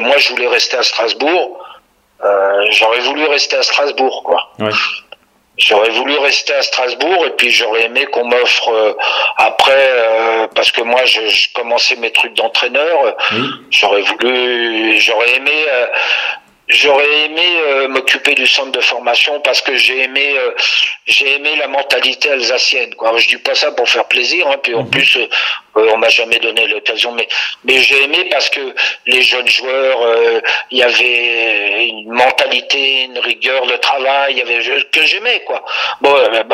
Moi, je voulais rester à Strasbourg. Euh, J'aurais voulu rester à Strasbourg, quoi. Ouais. J'aurais voulu rester à Strasbourg et puis j'aurais aimé qu'on m'offre euh, après, euh, parce que moi, je, je commençais mes trucs d'entraîneur. Oui. J'aurais voulu, j'aurais aimé, j'aurais aimé euh, m'occuper du centre de formation parce que j'ai aimé, euh, j'ai aimé la mentalité alsacienne. Quoi. Je dis pas ça pour faire plaisir, hein, puis en plus, euh, euh, on m'a jamais donné l'occasion, mais mais j'ai aimé parce que les jeunes joueurs, euh, il y avait une mentalité, une rigueur de travail, il y avait que j'aimais quoi. Bon, euh, bon.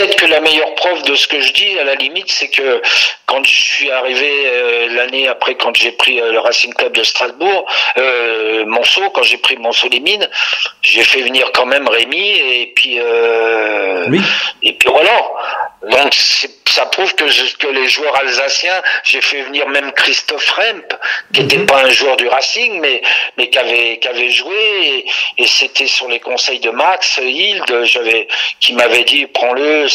Peut-être que la meilleure preuve de ce que je dis, à la limite, c'est que quand je suis arrivé euh, l'année après, quand j'ai pris euh, le Racing Club de Strasbourg, euh, Monceau, quand j'ai pris Monceau les Mines, j'ai fait venir quand même Rémi et puis euh, Oui. et puis Roland. Donc c'est- ça prouve que, je- que les joueurs alsaciens, j'ai fait venir même Christophe Remp, qui n'était pas un joueur du Racing, mais mais qui avait qui avait joué et, et c'était sur les conseils de Max Hild, j'avais qui m'avait dit prends-le,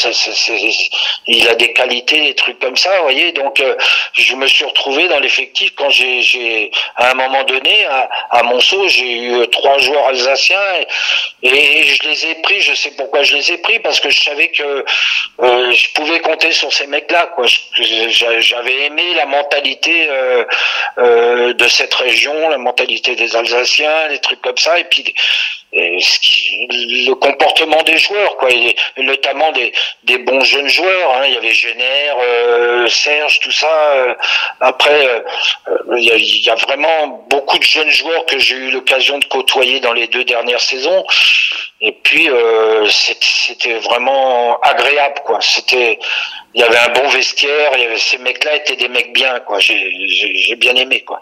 il a des qualités, des trucs comme ça, vous voyez. Donc euh, je me suis retrouvé dans l'effectif quand j'ai à un moment donné à, à Monceau, j'ai eu euh, trois joueurs alsaciens et, et je les ai pris. Je sais pourquoi je les ai pris parce que je savais que euh, je pouvais compter sur ces mecs-là. Quoi, j'avais aimé la mentalité euh, euh, de cette région, la mentalité des Alsaciens, des trucs comme ça, et puis le comportement des joueurs, quoi, notamment des, bons jeunes joueurs. Hein. Il y avait Géner, euh, Serge, tout ça. après, il y, a, vraiment beaucoup de jeunes joueurs que j'ai eu l'occasion de côtoyer dans les deux dernières saisons. Et puis, euh, c'était vraiment agréable, quoi. C'était, il y avait un bon vestiaire. Il y avait ces mecs-là étaient des mecs bien, quoi. J'ai bien aimé, quoi.